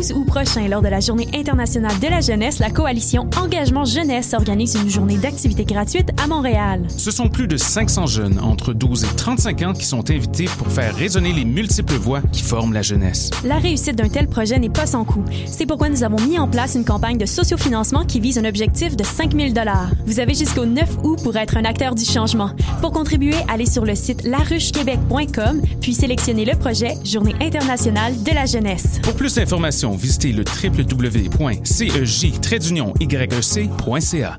12 août prochain, lors de la Journée internationale de la jeunesse, la coalition Engagement Jeunesse organise une journée d'activités gratuites à Montréal. Ce sont plus de 500 jeunes entre 12 et 35 ans qui sont invités pour faire résonner les multiples voix qui forment la jeunesse. La réussite d'un tel projet n'est pas sans coût. C'est pourquoi nous avons mis en place une campagne de sociofinancement qui vise un objectif de 5 000 Vous avez jusqu'au 9 août pour être un acteur du changement. Pour contribuer, allez sur le site laruchequebec.com puis sélectionnez le projet Journée internationale de la jeunesse. Pour plus d'informations, visitez le www.cej-yec.ca.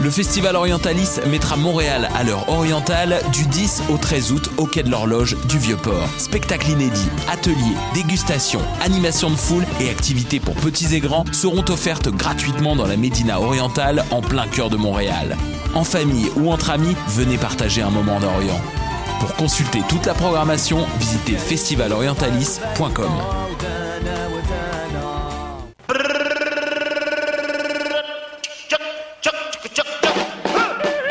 Le Festival Orientalis mettra Montréal à l'heure orientale du 10 au 13 août au Quai de l'Horloge du Vieux-Port. Spectacles inédits, ateliers, dégustations, animations de foule et activités pour petits et grands seront offertes gratuitement dans la Médina orientale en plein cœur de Montréal. En famille ou entre amis, venez partager un moment d'Orient. Pour consulter toute la programmation, visitez festivalorientalis.com.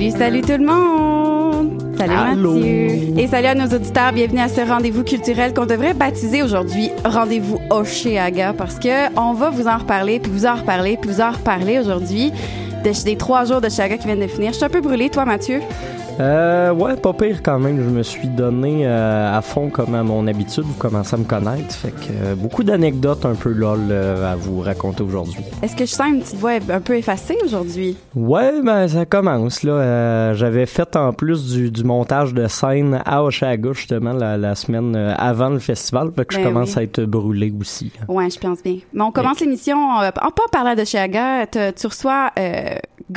Salut, salut tout le monde! Salut Mathieu! Et salut à nos auditeurs, bienvenue à ce rendez-vous culturel qu'on devrait baptiser aujourd'hui Rendez-vous Oceaga parce que on va vous en reparler, puis vous en reparler, puis vous en reparler aujourd'hui de- des trois jours de Chiaga qui viennent de finir. Je suis un peu brûlée, toi Mathieu? Euh, ouais, pas pire quand même. Je me suis donné euh, à fond comme à mon habitude. Vous commencez à me connaître. Fait que euh, beaucoup d'anecdotes un peu lol euh, à vous raconter aujourd'hui. Est-ce que je sens une petite voix un peu effacée aujourd'hui? Ouais, ben ça commence là. J'avais fait en plus du, du montage de scène à Oshaga justement la, la semaine avant le festival. Fait que je Ben commence oui. à être brûlé aussi. Ouais, je pense bien. Mais on commence l'émission euh, en pas parlant de. Tu tu reçois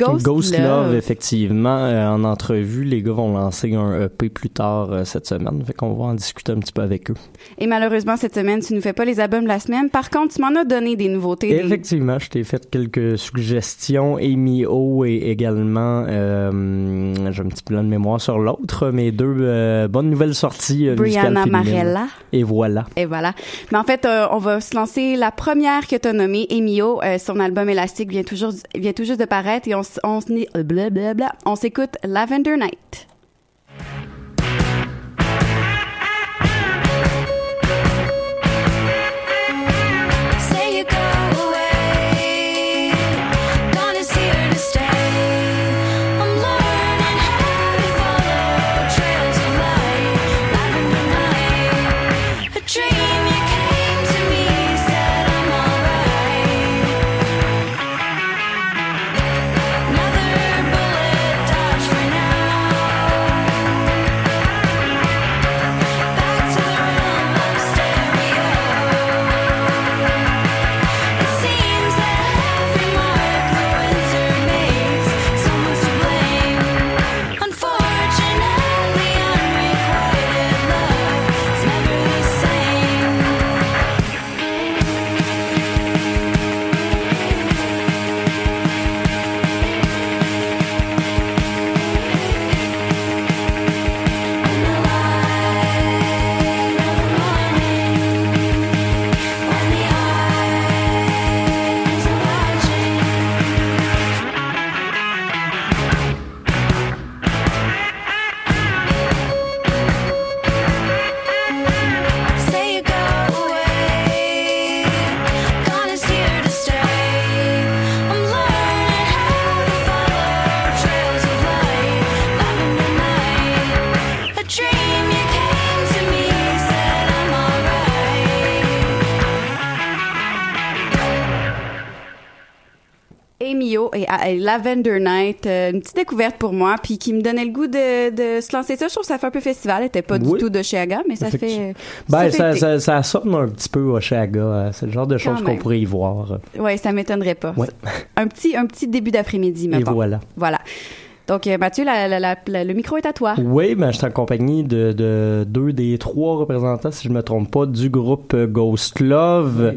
euh, Ghost, Love, Love. effectivement, euh, en entrevue, les gars vont lancer un EP plus tard euh, cette semaine. Fait qu'on va en discuter un petit peu avec eux. Et malheureusement, cette semaine, tu nous fais pas les albums de la semaine. Par contre, tu m'en as donné des nouveautés. des- Effectivement, je t'ai fait quelques suggestions. Amy O et également, euh, j'ai un petit plan de mémoire sur l'autre, mais deux bonnes nouvelles sorties Brianna. Marella. Et voilà. Et voilà. Mais en fait, on va se lancer la première que tu as nommée, Emio. Euh, son album Élastique vient toujours vient tout juste de paraître et on euh, on s'écoute Lavender Night. Et, et Lavender Night, euh, une petite découverte pour moi, puis qui me donnait le goût de, de se lancer ça. Je trouve que ça fait un peu festival. Elle était pas Oui. du tout de chez Aga, mais ça fait. Euh, Ben, fait ça, été. ça, ça sonne un petit peu Oshaga. euh, C'est le genre de choses qu'on pourrait y voir. Ouais, ça m'étonnerait pas. Ouais. Un petit, un petit début d'après-midi, Et mettons. voilà. Voilà. Donc, euh, Mathieu, la- la- la- la- le micro est à toi. Oui, ben, je suis en compagnie de, de deux des trois représentants, si je me trompe pas, du groupe euh, Ghost Love.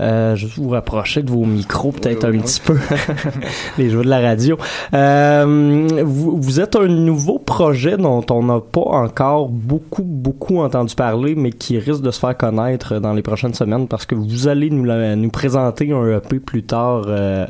Euh, je vais vous rapprocher de vos micros peut-être un petit peu, les joueurs de la radio. Euh, vous, vous êtes un nouveau projet dont on n'a pas encore beaucoup, beaucoup entendu parler, mais qui risque de se faire connaître dans les prochaines semaines parce que vous allez nous, la- nous présenter un EP plus tard euh,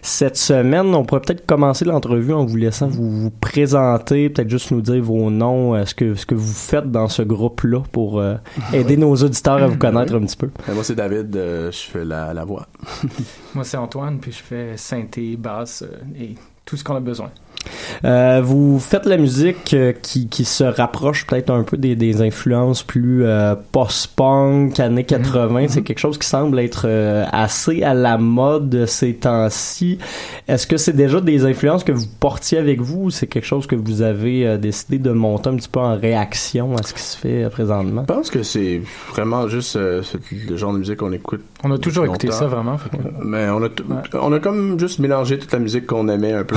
cette semaine. On pourrait peut-être commencer l'entrevue en vous laissant vous, vous présenter, peut-être juste nous dire vos noms, euh, ce que ce que vous faites dans ce groupe-là pour euh, aider nos auditeurs à vous connaître un petit peu. Euh, Moi, c'est David, euh, je fais la, la voix. Moi, c'est Antoine, puis je fais synthé, basse euh, et tout ce qu'on a besoin. Euh, vous faites la musique euh, qui, qui se rapproche peut-être un peu des, des influences plus euh, post-punk, années 80. C'est quelque chose qui semble être euh, assez à la mode ces temps-ci. Est-ce que c'est déjà des influences que vous portiez avec vous ou c'est quelque chose que vous avez euh, décidé de monter un petit peu en réaction à ce qui se fait présentement? Je pense que c'est vraiment juste euh, le genre de musique qu'on écoute. On a toujours écouté ça, vraiment. fait Mais on a, on a comme juste mélangé toute la musique qu'on aimait un peu.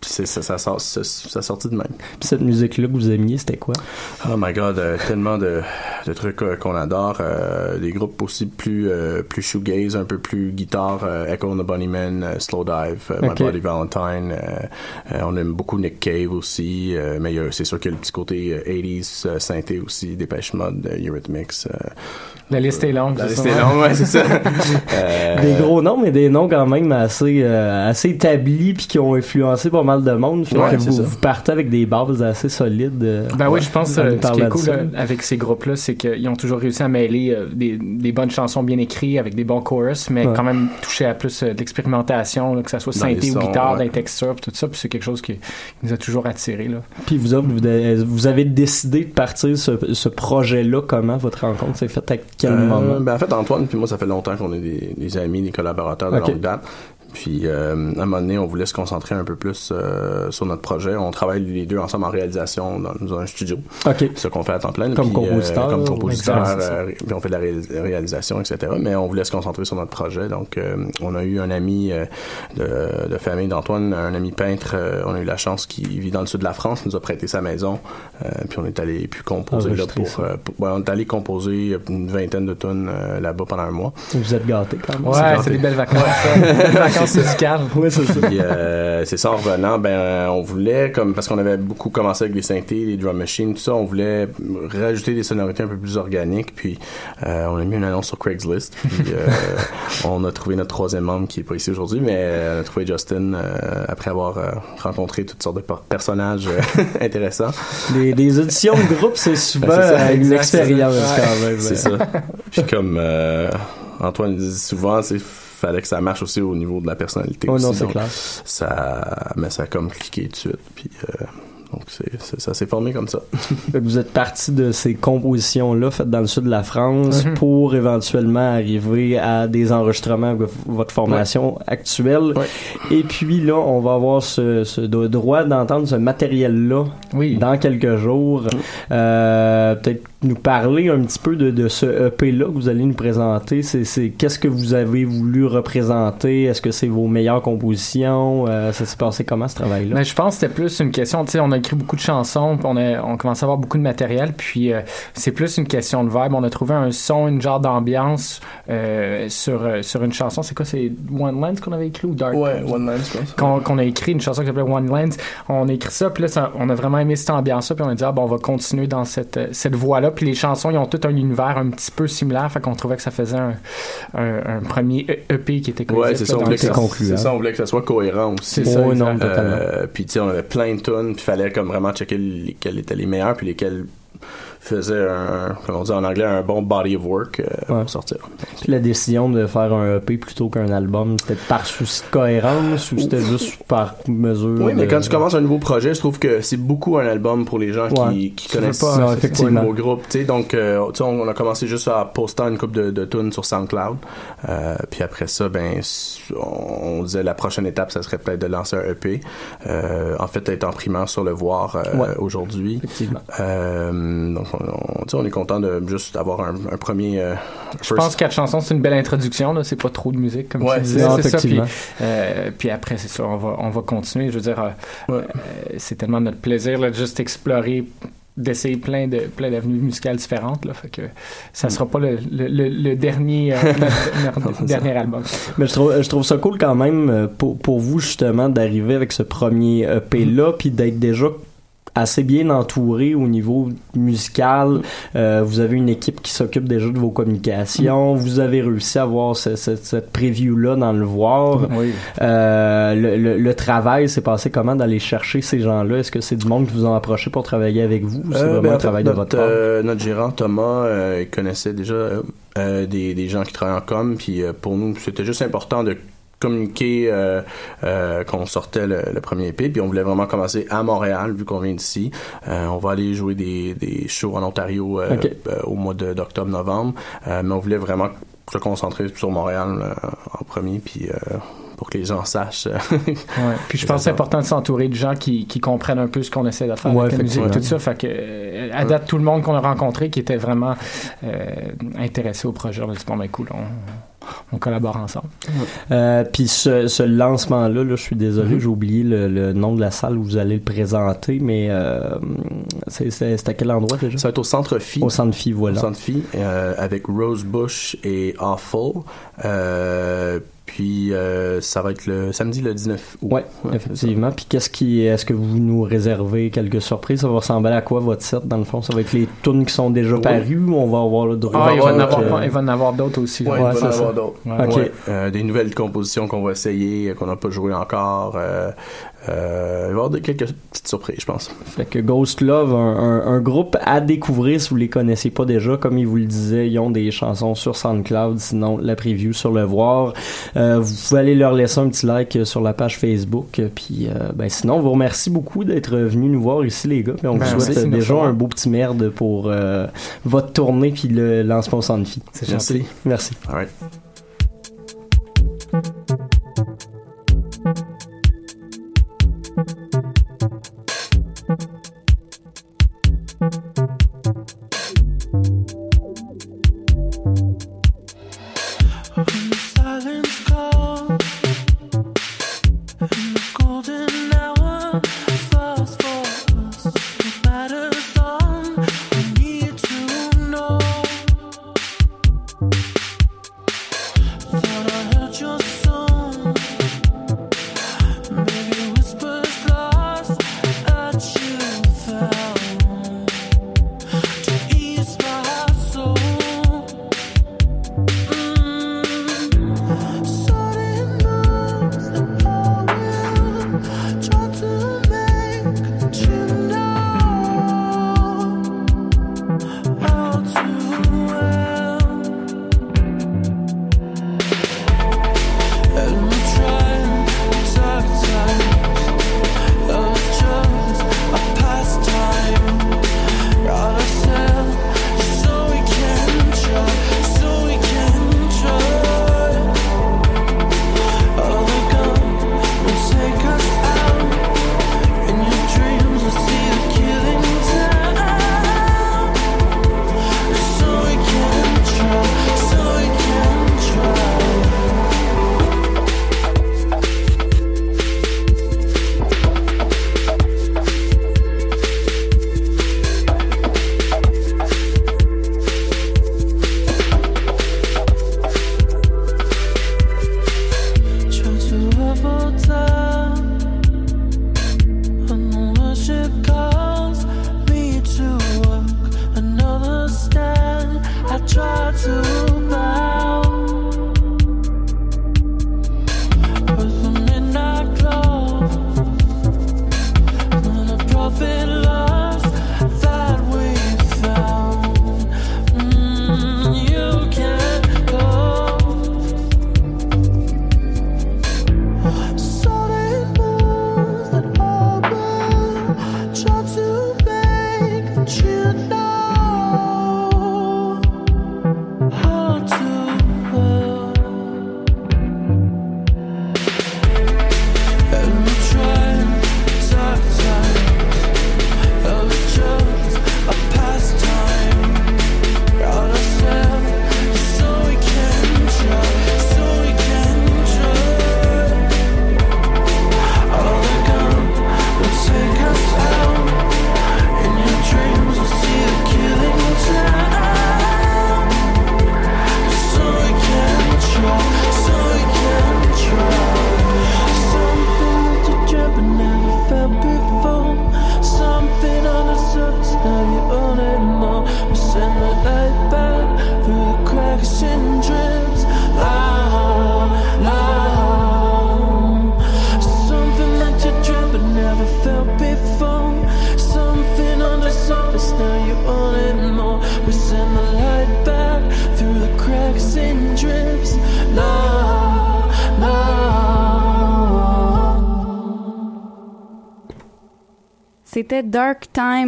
puis c'est- ça, ça, sort, ça, ça sortit de même. Puis cette musique-là que vous aimiez, c'était quoi? Oh my god, euh, tellement de, de trucs euh, qu'on adore. euh, des groupes aussi plus plus shoegaze, un peu plus guitare. Echo and the Bunnymen, Slow Dive, euh, My Ok. Bloody Valentine. on aime beaucoup Nick Cave aussi. mais c'est sûr qu'il y a le petit côté euh, 80s euh, synthé aussi, Dépêche Mode, Eurythmics. La liste est longue. la liste ça? est longue, ouais, c'est ça. Des gros noms, mais des noms quand même assez assez établis puis qui ont influencé pas mal de monde. Fait Ouais, que c'est vous, partez avec des bases assez solides. euh, Ben oui, je pense en euh, ce qui est cool euh, avec ces groupes-là, c'est qu'ils ont toujours réussi à mêler euh, des, des bonnes chansons bien écrites avec des bons chorus, mais Ouais. quand même toucher à plus euh, de l'expérimentation, que ça soit synthé ou guitare, ouais. dans les textures, tout ça. Puis c'est quelque chose qui, qui nous a toujours attirés. Là. Puis vous autres, vous avez, décidé de partir ce, ce projet-là. Comment votre rencontre s'est faite à quel Euh, moment? ben, en fait, Antoine puis moi, ça fait longtemps qu'on est des, des amis, des collaborateurs de Ok. longue date. Puis, euh, à un moment donné, on voulait se concentrer un peu plus euh, sur notre projet. On travaille les deux ensemble en réalisation dans, dans un studio. Ok. Ça qu'on fait à temps plein. Comme Puis, euh, compositeur, comme compositeur. euh, puis on fait de la ré- réalisation, etc. Mais on voulait se concentrer sur notre projet. Donc, euh, on a eu un ami euh, de, de famille d'Antoine, un ami peintre. euh, on a eu la chance qu'il vit dans le sud de la France. Il nous a prêté sa maison. Euh, puis on est allé puis composer là pour, euh, on est allé composer une vingtaine de tonnes euh, là-bas pendant un mois. Vous êtes gâtés quand même. Ouais, c'est des belles vacances. vacances musicales. Oui, c'est ça. Puis euh, c'est ça en revenant, ben euh, on voulait comme parce qu'on avait beaucoup commencé avec des synthés, des drum machines, tout ça, on voulait rajouter des sonorités un peu plus organiques. Puis euh, on a mis une annonce sur Craigslist. Puis euh, on a trouvé notre troisième membre qui est pas ici aujourd'hui, mais on a trouvé Justin euh, après avoir euh, rencontré toutes sortes de per- personnages euh, intéressants. Des, des auditions de groupe, c'est souvent Ben, ça, euh, une expérience c'est ça. quand même. C'est ça. Puis comme euh, Antoine dit souvent, c'est fallait que ça marche aussi au niveau de la personnalité. Oh aussi, non, c'est clair. Ça, mais ça a comme cliqué tout de suite. Puis euh, donc c'est, c'est- ça s'est formé comme ça. Vous êtes parti de ces compositions-là faites dans le sud de la France Mhm. pour éventuellement arriver à des enregistrements avec votre formation actuelle. Ouais. Et puis là, on va avoir ce, droit d'entendre ce matériel-là Oui. dans quelques jours. Euh, Peut-être nous parler un petit peu de, de ce EP-là que vous allez nous présenter. C'est, c'est qu'est-ce que vous avez voulu représenter? Est-ce que c'est vos meilleures compositions? Euh, ça s'est passé comment ce travail-là? Ben, je pense que c'était plus une question, tu sais, on a écrit beaucoup de chansons, on a, on commence à avoir beaucoup de matériel, puis euh, c'est plus une question de vibe. On a trouvé un son, une genre d'ambiance euh, sur, euh, sur une chanson. C'est quoi, c'est One Lens qu'on avait écrit ou Dark? One Line, je pense. qu'on a écrit une chanson qui s'appelait One Lens. On a écrit ça, puis là, ça- on a vraiment aimé cette ambiance-là, puis on a dit, ah, bon, on va continuer dans cette, cette voie-là. Puis les chansons, ils ont tout un univers un petit peu similaire, fait qu'on trouvait que ça faisait un, un, un premier E- EP qui était Ouais, cohésif, c'est ça, on dans voulait le que ça, ça, on voulait que ça soit cohérent aussi. C'est ça, Oh, exact. non, totalement. Euh, puis tu sais, on avait plein de tunes, puis fallait comme vraiment checker lesquelles étaient les meilleures, puis lesquelles faisait un, comme on dit en anglais, un bon body of work euh, Ouais. pour sortir. Puis la décision de faire un EP plutôt qu'un album, c'était par souci de cohérence ou c'était juste par mesure? Oui, mais de- quand tu commences un nouveau projet, je trouve que c'est beaucoup un album pour les gens Ouais. qui, connaissent pas, pas, ouais, un effectivement. nouveau groupe. tu sais. Donc, euh, tu sais, on, on a commencé juste à poster une coupe de, de tunes sur SoundCloud. Euh, puis après ça, ben, on, disait la prochaine étape, ça serait peut-être de lancer un EP. Euh, en fait, être en primeur sur le voir euh, Ouais. aujourd'hui. Effectivement. Euh, donc, on, on- tu sais, on est content de juste avoir un, un premier. euh, Je pense que quatre chansons, c'est une belle introduction. Là. C'est pas trop de musique, comme Ouais, tu disais. non, c'est ça. Puis, euh, puis après, c'est ça, on va, on va continuer. Je veux dire, euh, Ouais. euh, c'est tellement notre plaisir là, de juste explorer d'essayer plein de plein d'avenues musicales différentes là fait que ça sera pas le, le, le, le dernier euh, notre- notre dernier album Mais je trouve, je trouve ça cool quand même pour, pour vous justement d'arriver avec ce premier EP là, puis d'être déjà assez bien entouré au niveau musical. Euh, vous avez une équipe qui s'occupe déjà de vos communications. Vous avez réussi à avoir ce- ce- cette preview-là dans le voir. oui Euh, le, le- le travail s'est passé comment d'aller chercher ces gens-là? Est-ce que c'est du monde qui vous ont approché pour travailler avec vous? ou C'est Euh, vraiment ben, en un fait, travail de votre part? notre gérant Thomas connaissait déjà des, des gens qui travaillent en com, puis pour nous c'était juste important de communiquer euh, euh, qu'on sortait le, le premier EP, puis on voulait vraiment commencer à Montréal vu qu'on vient d'ici. Euh, on va aller jouer des, des shows en Ontario euh, euh, au mois de- d'octobre-novembre, euh, mais on voulait vraiment se concentrer sur Montréal euh, en premier, puis euh, pour que les gens sachent. Ouais. Puis je pense que c'est important de s'entourer de gens qui, qui comprennent un peu ce qu'on essaie de faire Ouais, avec la musique et tout ça. Fait que, à date, tout le monde qu'on a rencontré qui était vraiment euh, intéressé au projet, on a dit bon, ben cool, on, on collabore ensemble. Euh, puis ce, ce lancement-là, là, je suis désolé, Mhm. j'ai oublié le, le nom de la salle où vous allez le présenter, mais euh, c'est, à quel endroit déjà? Ça va être au Centre Phi. Au Centre Phi, voilà. Au Centre Phi, euh, avec Rosebush et Awful. Puis euh, ça va être le samedi le 19 août. Ouais, effectivement. Puis qu'est-ce qui, est-ce que vous nous réservez quelques surprises? Ça va ressembler à quoi votre set? Dans le fond? Ça va être les tunes qui sont déjà Oui. parues ou on va avoir le droit? Ah, il va, en de- avoir, il va en avoir d'autres aussi. là. Ouais, il va en ça. avoir d'autres. Ouais. Ok. Ouais. Euh, des nouvelles compositions qu'on va essayer, euh, qu'on n'a pas joué encore. Euh, euh, il va y avoir de- quelques petites surprises, je pense. Fait que Ghost Love, un, un- un groupe à découvrir si vous les connaissez pas déjà. Comme il vous le disait, ils ont des chansons sur SoundCloud, sinon la preview sur le voir. Euh, vous pouvez aller leur laisser un petit like sur la page Facebook. Puis, euh, ben, sinon, on vous remercie beaucoup d'être venus nous voir ici, les gars. Puis on Ben, vous souhaite déjà un beau petit merde pour euh, votre tournée puis le lancement Phi. C'est Merci. gentil. Merci. All right.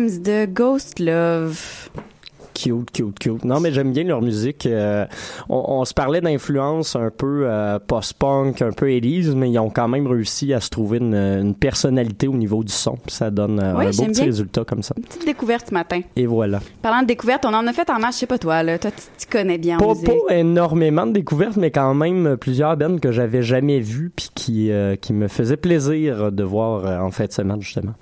De Ghost Love. Cute, cute, cute. Non, mais j'aime bien leur musique. Euh, on, on se parlait d'influence un peu euh, post-punk, un peu 80s, mais ils ont quand même réussi à se trouver une, une personnalité au niveau du son. Ça donne euh, Oui, un beau petit bien. résultat comme ça. Petite découverte ce matin. Et voilà. Parlant de découverte, on en a fait en masse, je sais pas toi, là. Toi, tu, tu connais bien en Pas, musique. pas énormément de découvertes, mais quand même plusieurs bands que j'avais jamais vues puis qui, qui me faisaient plaisir de voir en fin de semaine, justement.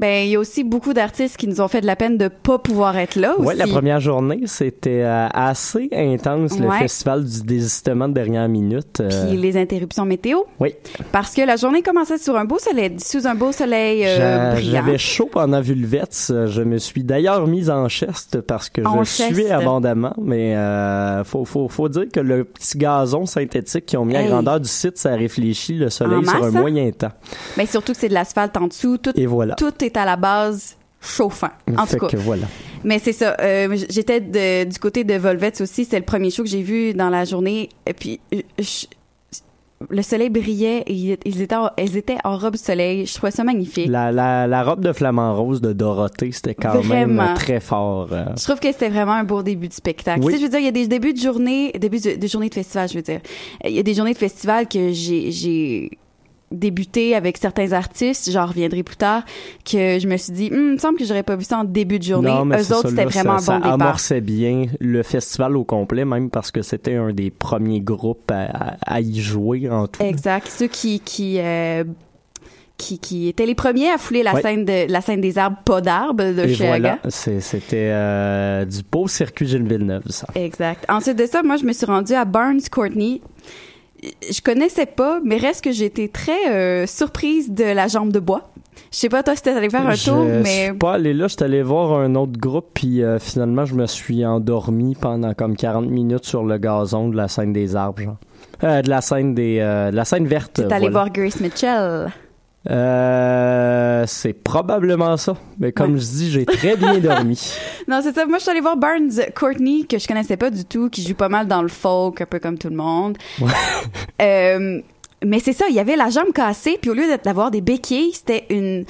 Ben, il y a aussi beaucoup d'artistes qui nous ont fait de la peine de pas pouvoir être là aussi. Ouais, la première journée, c'était euh, assez intense, le Ouais. festival du désistement de dernière minute. euh, Puis les interruptions météo. Oui. Parce que la journée commençait sur un beau soleil, sous un beau soleil euh, brillant. J'avais chaud pendant Vulvets. Je me suis d'ailleurs mise en cheste parce que En je cheste. suais abondamment. Mais euh, faut, faut, faut dire que le petit gazon synthétique qu'ils ont mis Hey. à grandeur du site, ça réfléchit le soleil sur un hein? moyen temps. Ben, surtout que c'est de l'asphalte en dessous. Tout, Et voilà. tout est à la base chauffant. En fait tout cas. que voilà. Mais c'est ça. euh, J'étais de- du côté de Volvets aussi. C'est le premier show que j'ai vu dans la journée. Et puis, euh, je- le soleil brillait et ils étaient, en, elles étaient en robe soleil. Je trouvais ça magnifique. La, la, la robe de flamant rose de Dorothée, c'était quand Vraiment. même très fort. euh. Je trouve que c'était vraiment un beau début de spectacle. Oui. Tu sais, je veux dire, il y a des débuts de journée, début de, de journée de festival, je veux dire. Il y a des journées de festival que j'ai, j'ai débuté avec certains artistes, j'en reviendrai plus tard, que je me suis dit, Hum, il me semble que j'aurais pas vu ça en début de journée. Non, mais Eux autres, c'était vraiment ça, un bon ça départ. amorçait bien le festival au complet, même parce que c'était un des premiers groupes à, y jouer en tout. Exact. Ceux qui, qui, euh, qui, qui étaient les premiers à fouler la scène de la scène des arbres, pas d'arbres de Et chez voilà, c'était euh, du beau circuit Gilles Villeneuve, ça. Exact. Ensuite de ça, moi, je me suis rendue à Barnes Courtney. Je connaissais pas, mais reste que été très euh, surprise de la jambe de bois. Je sais pas toi si t'es allé faire un je tour, mais suis pas allé là, j'étais allé voir un autre groupe, puis euh, finalement, je me suis endormi pendant comme 40 minutes sur le gazon de la scène des arbres, genre. Euh, de la scène des de la scène verte. t'es allé voilà. voir Grace Mitchell. Euh, c'est probablement ça. Mais comme je dis, j'ai très bien dormi. Non, c'est ça. Moi, je suis allée voir Barnes Courtney, que je connaissais pas du tout, qui joue pas mal dans le folk, un peu comme tout le monde. Euh, mais c'est ça, il y avait la jambe cassée, puis au lieu d'avoir des béquilles, c'était une,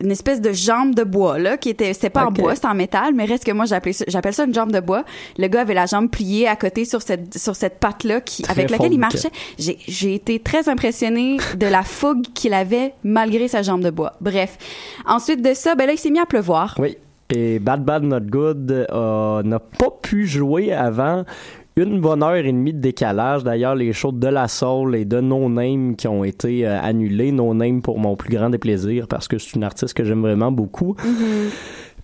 une espèce de jambe de bois, là, qui était, c'était pas en bois, c'était en métal, mais reste que moi, j'appelle ça, j'appelle ça une jambe de bois. Le gars avait la jambe pliée à côté sur cette, sur cette patte-là, qui, Très avec laquelle il marchait. J'ai, j'ai été très impressionnée de la fougue qu'il avait malgré sa jambe de bois. Bref. Ensuite de ça, ben là, il s'est mis à pleuvoir. Oui. Et Bad Bad Not Good euh, n'a pas pu jouer avant une bonne heure et demie de décalage. D'ailleurs, les shows de La Soul et de No Name qui ont été euh, annulés. No Name pour mon plus grand déplaisir parce que c'est une artiste que j'aime vraiment beaucoup.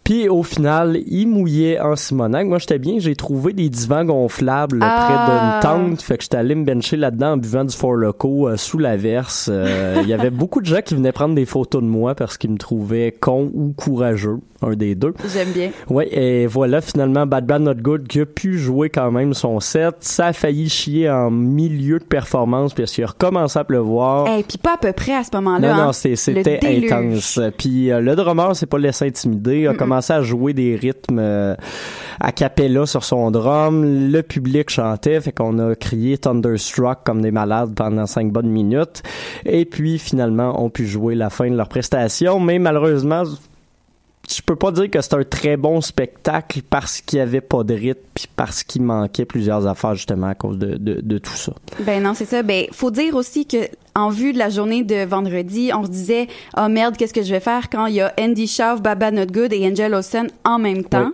Puis au final, il mouillait en Simonac. Moi, j'étais bien. J'ai trouvé des divans gonflables Ah. près d'une tente. Fait que j'étais allé me bencher là-dedans en buvant du Four Loco euh, sous la verse. Euh, Il y avait beaucoup de gens qui venaient prendre des photos de moi parce qu'ils me trouvaient con ou courageux. Un des deux. J'aime bien. Ouais, et voilà, finalement, Bad Bad Not Good qui a pu jouer quand même son set. Ça a failli chier en milieu de performance parce qu'il a recommencé à pleuvoir. Et puis pas à peu près à ce moment-là. Non, hein. non, c'était intense. Puis euh, le drummer s'est pas laissé intimider, à jouer des rythmes euh, a cappella sur son drum. Le public chantait, fait qu'on a crié Thunderstruck comme des malades pendant cinq bonnes minutes. Et puis finalement, on pu jouer la fin de leur prestation, mais malheureusement, je peux pas dire que c'est un très bon spectacle parce qu'il y avait pas de rythme puis parce qu'il manquait plusieurs affaires justement à cause de, de, de tout ça. Ben non, c'est ça. Ben faut dire aussi que en vue de la journée de vendredi, on se disait oh merde, qu'est-ce que je vais faire quand il y a Andy Schaaf, Baba Not Good et Angel Olsen en même temps.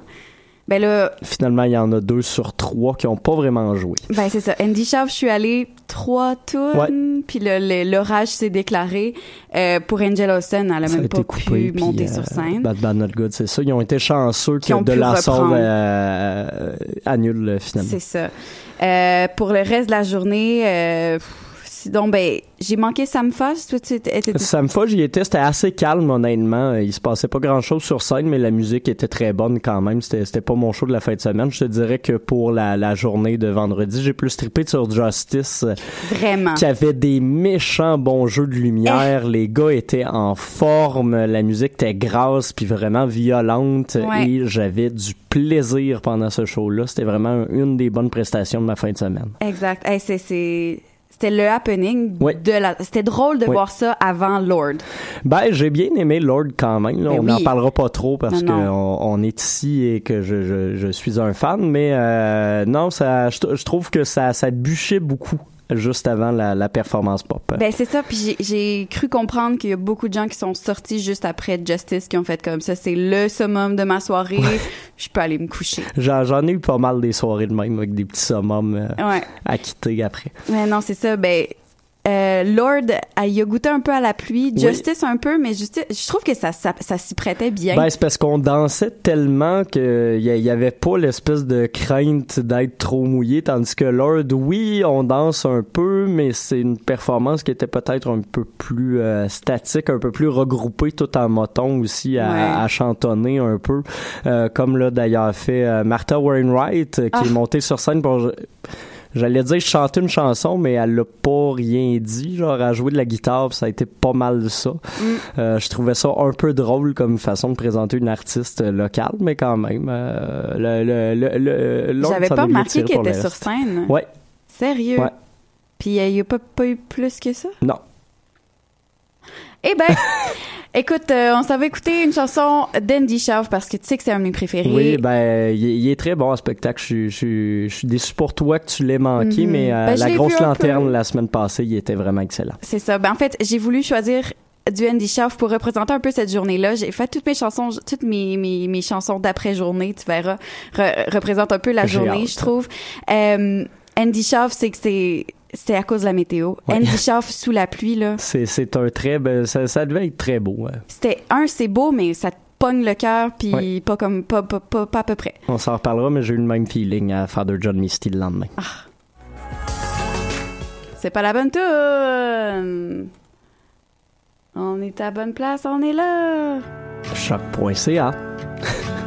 Ben là, Finalement, il y en a deux sur trois qui ont pas vraiment joué. ben c'est ça. Andy Schaaf, je suis allée trois tours, puis l'orage s'est déclaré. Euh, pour Angel Olsen, elle a Ça même pas coupé, pu monter puis, sur euh, scène. Bad Bad Not Good, c'est ça. Ils ont été chanceux Qui ont de la reprendre. euh, annule euh, finalement. C'est ça. Euh, pour le reste de la journée, euh, pff, sinon, ben, j'ai manqué. Toi, tu étais. étais- Samfa, j'y étais, c'était assez calme, honnêtement. Il se passait pas grand chose sur scène, mais la musique était très bonne quand même. C'était, pas mon show de la fin de semaine. Je te dirais que pour la, la journée de vendredi, j'ai plus trippé sur Justice, euh, Vraiment. qui avait des méchants bons jeux de lumière. Les gars étaient en forme, la musique était grasse puis vraiment violente Ouais. et j'avais du plaisir pendant ce show-là. C'était vraiment une des bonnes prestations de ma fin de semaine. Exact. Hey, c'est, c'était le happening de la. C'était drôle de voir ça avant Lord. Ben, j'ai bien aimé Lord quand même. là. Ben on n'en oui. parlera pas trop parce qu'on on est ici et que je, je, je suis un fan, mais euh, non, ça, je, je trouve que ça, ça bûchait beaucoup juste avant la, la performance pop. Ben c'est ça. Puis j'ai, cru comprendre qu'il y a beaucoup de gens qui sont sortis juste après Justice qui ont fait comme ça. C'est le summum de ma soirée. Je peux aller me coucher. J'en, j'en ai eu pas mal des soirées de même avec des petits summums euh, Ouais. à quitter après. Mais non, c'est ça. Ben euh, Lord, euh, il a goûté un peu à la pluie. Oui. Justice un peu, mais Justice, je trouve que ça, ça, ça s'y prêtait bien. Ben, c'est parce qu'on dansait tellement qu'il y, a- y avait pas l'espèce de crainte d'être trop mouillé, tandis que Lord, oui, on danse un peu, mais c'est une performance qui était peut-être un peu plus euh, statique, un peu plus regroupée, tout en moton aussi, à, Ouais. à chantonner un peu, Euh, comme l'a d'ailleurs fait euh, Martha Wainwright, qui Ah. est montée sur scène pour... J'allais dire chanter une chanson, mais elle l'a pas rien dit. Genre, elle a joué de la guitare, puis ça a été pas mal ça. Mm. Euh, je trouvais ça un peu drôle comme façon de présenter une artiste euh, locale, mais quand même. euh, le, J'avais pas remarqué tiré qu'il pour le était sur scène. Ouais, Sérieux? Ouais. Puis il n'y a pas, pas eu plus que ça? non. Eh ben, écoute, euh, on s'en va écouter une chanson d'Andy Schaaf parce que tu sais que c'est un de mes préférés. Oui, ben, il, est- il est très bon, ce spectacle. Je, suis- je, je suis déçu pour toi que tu l'aies manqué, Mhm. mais euh, Ben, la grosse lanterne la semaine passée, il était vraiment excellent. C'est ça. Ben, en fait, j'ai voulu choisir du Andy Schaaf pour représenter un peu cette journée-là. J'ai fait toutes mes chansons, toutes mes, mes, mes chansons d'après-journée, tu verras, re- représentent un peu la journée, hâte. je trouve. Euh, Andy Schaaf, c'est que c'est, c'était à cause de la météo. Ouais. Andy Schaaf sous la pluie, là. C'est, c'est un très, ça, ça devait être très beau. hein. C'était, un, c'est beau, mais ça te pogne le cœur, puis Ouais. pas comme, pas, pas, pas, pas à peu près. On s'en reparlera, mais j'ai eu le même feeling à Father John Misty le lendemain. C'est pas la bonne tune. On est à bonne place, on est là. Choc.ca.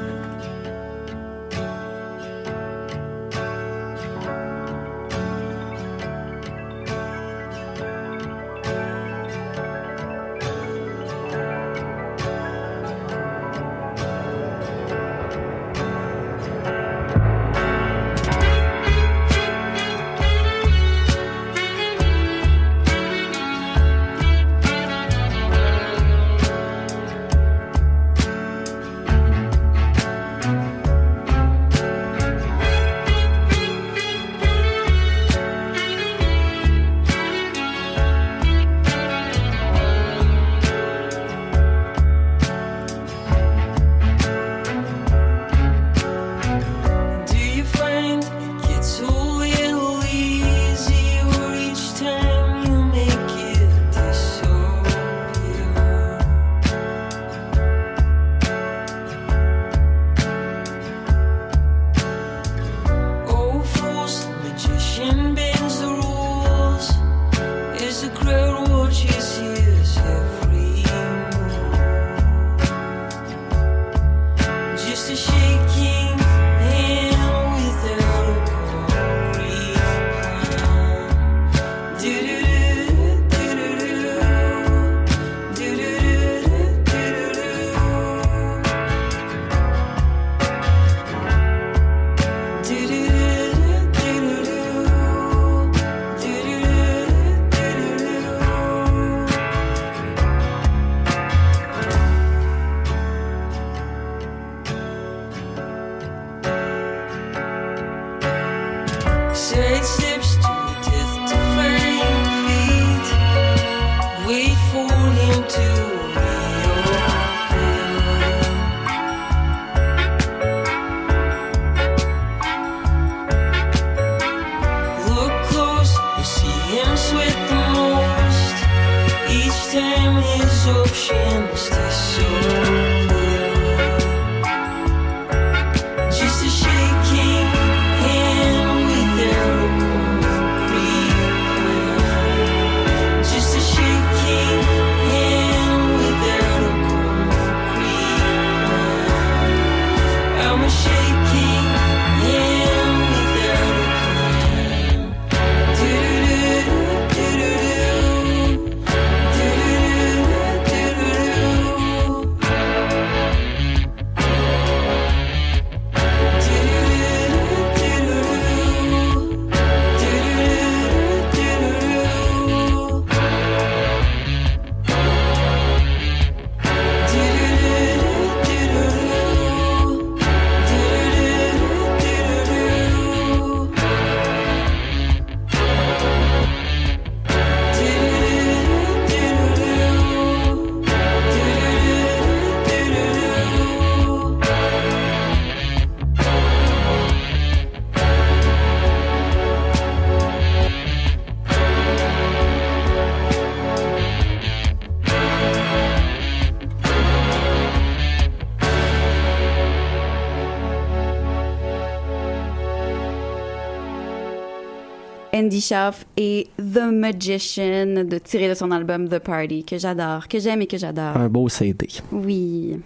Andy Schaaf et The Magician, de tiré de son album The Party, que j'adore, que j'aime et que j'adore. Un beau CD. Oui.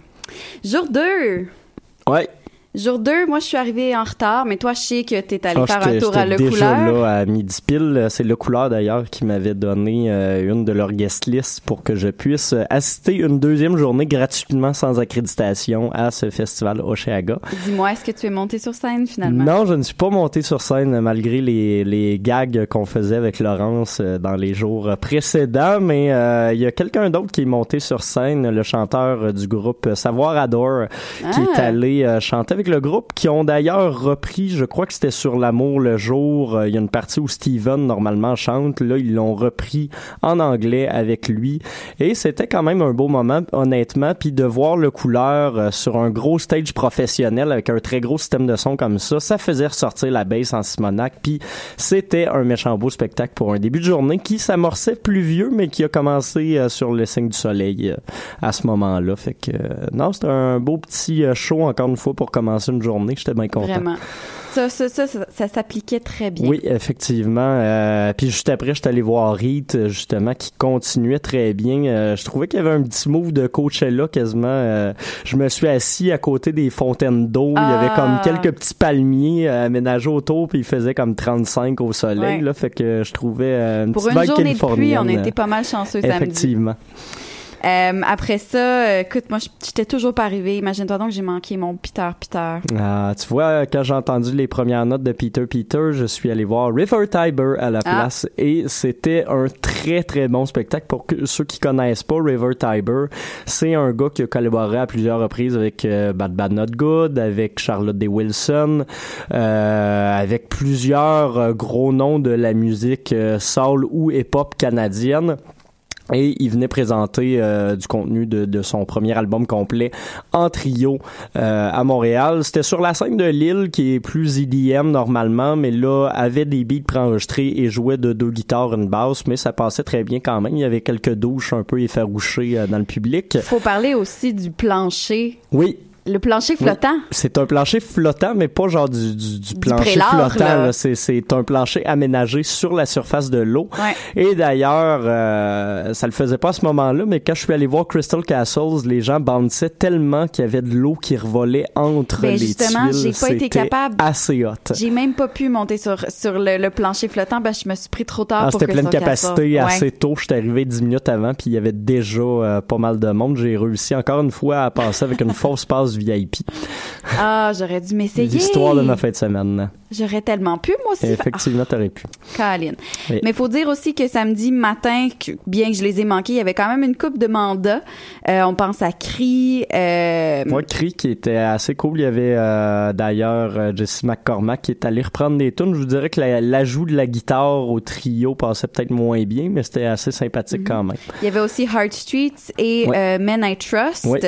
Jour 2. Ouais. Jour 2, moi, je suis arrivée en retard, mais toi, je sais que t'es allé Ah, faire un tour à Le déjà Couleur. là à midi pile. C'est Le Couleur d'ailleurs qui m'avait donné euh, une de leurs guest lists pour que je puisse euh, assister une deuxième journée gratuitement sans accréditation à ce festival Oshéaga. Dis-moi, est-ce que tu es monté sur scène, finalement? Non, je ne suis pas monté sur scène malgré les, les gags qu'on faisait avec Laurence euh, dans les jours précédents, mais euh, il y a quelqu'un d'autre qui est monté sur scène, le chanteur du groupe Savoir Adore, qui Ah. est allé euh, chanter avec le groupe, qui ont d'ailleurs repris, je crois que c'était sur l'amour le jour, euh, il y a une partie où Steven normalement chante, là ils l'ont repris en anglais avec lui, et c'était quand même un beau moment, honnêtement, puis de voir le couleur euh, sur un gros stage professionnel avec un très gros système de son comme ça, ça faisait ressortir la bass en Simonac, puis c'était un méchant beau spectacle pour un début de journée qui s'amorçait plus vieux, mais qui a commencé euh, sur le signe du soleil à ce moment-là. Fait que non, c'était un beau petit show encore une fois pour commencer une journée. J'étais bien content. Vraiment. Ça, ça, ça, ça, ça s'appliquait très bien. Oui, effectivement. Euh, puis juste après, je suis allé voir Reed, justement, qui continuait très bien. Euh, je trouvais qu'il y avait un petit move de Coachella quasiment. Euh, je me suis assis à côté des fontaines d'eau. Il y avait Ah. comme quelques petits palmiers aménagés autour, puis il faisait comme 35 au soleil. Ouais. Là, fait que je trouvais une Pour petite une journée de pluie, on était pas mal chanceux samedi. Effectivement. Euh, après ça, euh, écoute, moi, j'étais toujours pas arrivée. Imagine-toi donc que j'ai manqué mon Peter Peter. Ah, tu vois, quand j'ai entendu les premières notes de Peter Peter, je suis allé voir River Tiber à la Ah. place et c'était un très très bon spectacle. Pour que, ceux qui connaissent pas River Tiber, c'est un gars qui a collaboré à plusieurs reprises avec euh, Bad Bad Not Good, avec Charlotte Day Wilson, euh, avec plusieurs euh, gros noms de la musique euh, soul ou hip-hop canadienne. Et il venait présenter euh, du contenu de, de son premier album complet en trio euh, à Montréal. C'était sur la scène de Lille qui est plus IDM normalement, mais là avait des beats préenregistrés et jouait de deux guitares, une basse, mais ça passait très bien quand même. Il y avait quelques douches un peu effarouchées euh, dans le public. Faut parler aussi du plancher. Oui, Le plancher oui. flottant? C'est un plancher flottant, mais pas genre du, du, du plancher flottant. C'est, un plancher aménagé sur la surface de l'eau. Ouais. Et d'ailleurs, euh, ça le faisait pas à ce moment-là, mais quand je suis allé voir Crystal Castles, les gens bounçaient tellement qu'il y avait de l'eau qui revolait entre Ben, les justement, tuiles. j'ai pas été capable. assez hot. J'ai même pas pu monter sur, sur le, le plancher flottant que je me suis pris trop tard Ah, pour c'était pleine capacité casse. assez Ouais. tôt. J'étais arrivé dix minutes avant, puis il y avait déjà euh, pas mal de monde. J'ai réussi encore une fois à passer avec une fausse passe VIP. Ah, j'aurais dû m'essayer. L'histoire de ma fin de semaine. J'aurais tellement pu, moi aussi. Effectivement, t'aurais pu. Caroline. Oui. Mais faut dire aussi que samedi matin, bien que je les ai manqués, il y avait quand même une coupe de mandats. Euh, on pense à Cri. Euh, Moi, Cri qui était assez cool. Il y avait euh, d'ailleurs euh, Jesse McCormack qui est allé reprendre des tunes. Je vous dirais que la- l'ajout de la guitare au trio passait peut-être moins bien, mais c'était assez sympathique quand même. Il y avait aussi Heart Streets et euh, Men I Trust. Oui.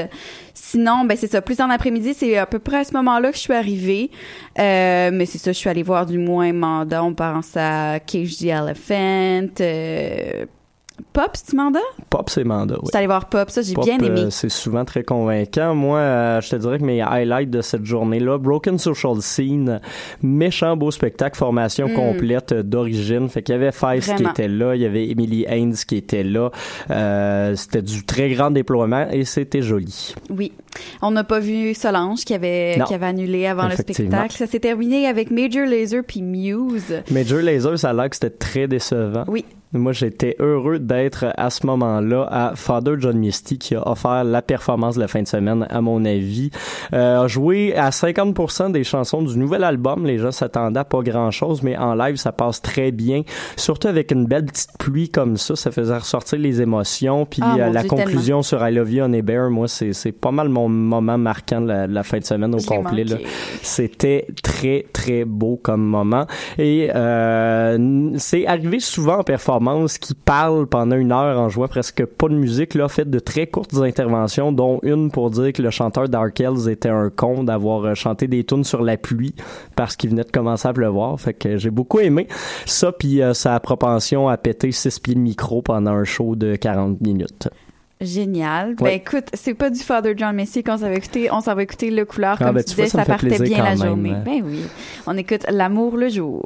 Sinon, ben c'est ça. Plus en après-midi, c'est à peu près à ce moment-là que je suis arrivée. Euh, mais c'est ça, je suis allée voir du moins mandat. On pense à Cage Elephant. Euh, Pop, c'est mandat? Pop, c'est mandat. Je oui. suis allée voir Pop, ça j'ai bien aimé. euh, c'est souvent très convaincant. Moi, euh, je te dirais que mes highlights de cette journée-là, Broken Social Scene, méchant beau spectacle, formation Mm. complète euh, d'origine. Fait qu'il y avait Feist qui était là, il y avait Emily Haynes qui était là. Euh, c'était du très grand déploiement et c'était joli. Oui. On n'a pas vu Solange qui avait, Non. qui avait annulé avant le spectacle. Ça s'est terminé avec Major Lazer puis Muse. Major Lazer, ça a l'air que c'était très décevant. Oui. Moi, j'étais heureux d'être à ce moment-là à Father John Misty qui a offert la performance de la fin de semaine, à mon avis. Euh, a joué à 50% des chansons du nouvel album. Les gens s'attendaient à pas grand-chose, mais en live, ça passe très bien. Surtout avec une belle petite pluie comme ça, ça faisait ressortir les émotions. Puis Ah, euh, la Dieu, conclusion sur I Love You, Honey Bear, moi, c'est pas mal mon moment marquant de la, de la fin de semaine au Je complet. C'était très, très beau comme moment. Et euh, c'est arrivé souvent en performance qui parle pendant une heure en jouant presque pas de musique, là, fait de très courtes interventions, dont une pour dire que le chanteur Dark Hells était un con d'avoir euh, chanté des tunes sur la pluie parce qu'il venait de commencer à pleuvoir. Fait que j'ai beaucoup aimé ça, puis euh, sa propension à péter six pieds de micro pendant un show de 40 minutes. Génial. Ben Ouais. écoute, c'est pas du Father John Messi qu'on s'en va écouter. On s'en va écouter Le Couleur, Ah, comme ben, tu tu vois, disais, ça partait bien la même, journée. hein. Ben oui. On écoute L'amour le jour.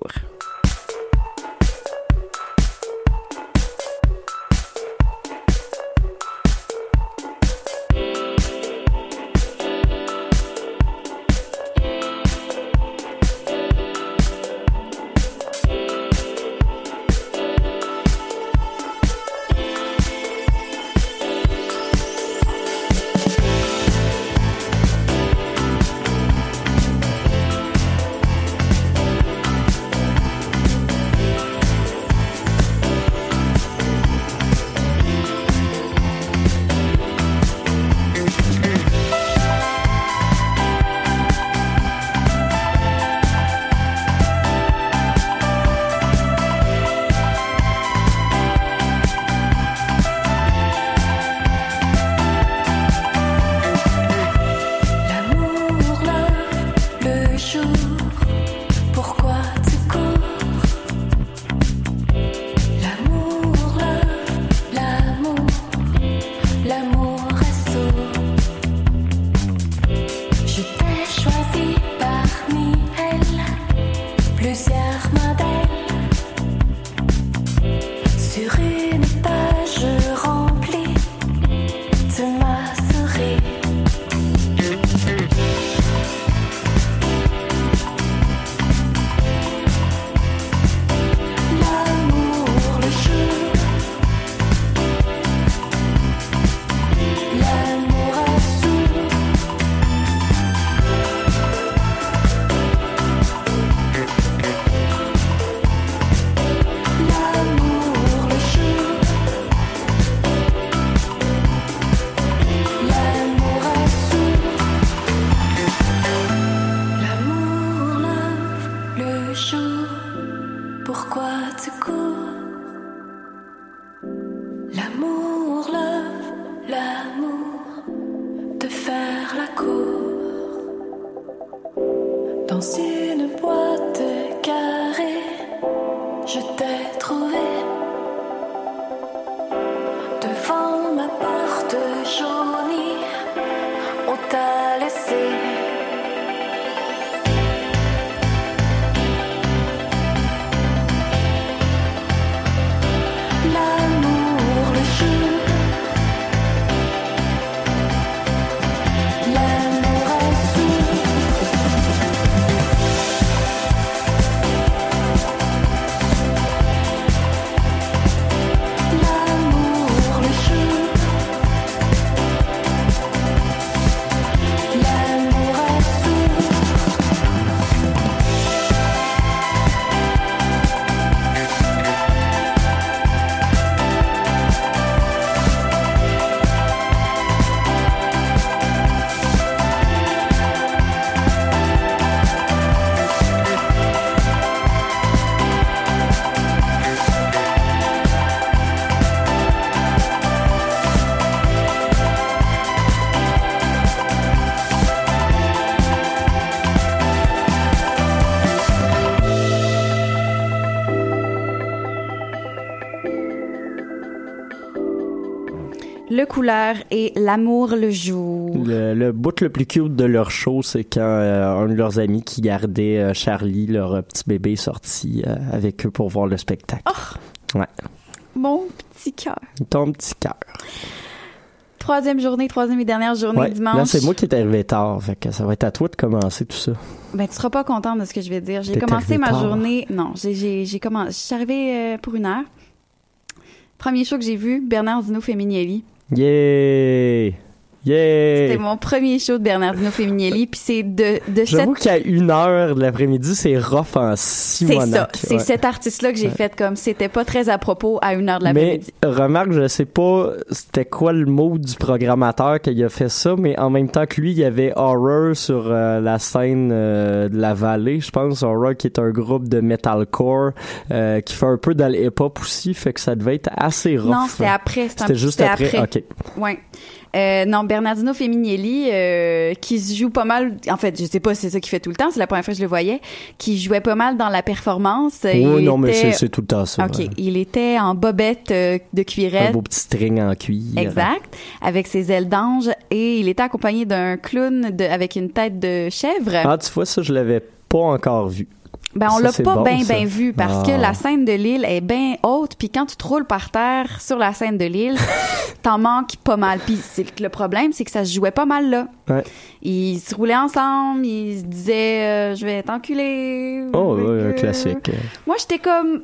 Le couleur et l'amour le jour. Le, le bout le plus cute de leur show, c'est quand euh, un de leurs amis qui gardait euh, Charlie, leur euh, petit bébé, est sorti avec eux pour voir le spectacle. Ouais. Mon petit cœur. Ton petit cœur. Troisième journée, troisième et dernière journée Ouais. dimanche. Là, c'est moi qui est arrivé tard, fait que ça va être à toi de commencer tout ça. Ben, tu seras pas contente de ce que je vais dire. J'ai commencé ma tard. journée. Non, j'ai, commencé. Je suis arrivée pour une heure. Premier show que j'ai vu, Bernardino Femminelli. Yeah! Yeah! C'était mon premier show de Bernardino Femminelli. Puis c'est de, de cette. J'avoue qu'à une heure de l'après-midi, c'est rough en C'est Simonac. ça. C'est Ouais. cet artiste-là que j'ai Ouais. fait comme c'était pas très à propos à une heure de Mais l'après-midi. remarque, je sais pas c'était quoi le mot du programmateur qui a fait ça, mais en même temps que lui, il y avait Horror sur euh, la scène euh, de la vallée, je pense. Horror qui est un groupe de metalcore euh, qui fait un peu dans le hip-hop aussi, fait que ça devait être assez rough. Non, c'était après. C'était, juste c'était après. Ok. Ouais. Euh, non, Bernardino Femminelli, euh, qui se joue pas mal. En fait, je sais pas, si c'est ça qu'il fait tout le temps. C'est la première fois que je le voyais. Qui jouait pas mal dans la performance. Oh Il non, mais était- c'est c'est tout le temps ça. Ok, ouais. il était en bobette euh, de Un cuirette. beau petit string en cuir. Exact, avec ses ailes d'ange et il était accompagné d'un clown de, avec une tête de chèvre. Ah, tu vois, ça, je l'avais pas encore vu. Ben on l'a pas bon, bien bien vu parce Ah. que la scène de l'île est bien haute puis quand tu te roules par terre sur la scène de l'île, t'en manques pas mal. Puis le problème c'est que ça se jouait pas mal là. Ouais. Ils se roulaient ensemble, ils se disaient euh, je vais t'enculer. Oh, ouais, un que- classique. Moi j'étais comme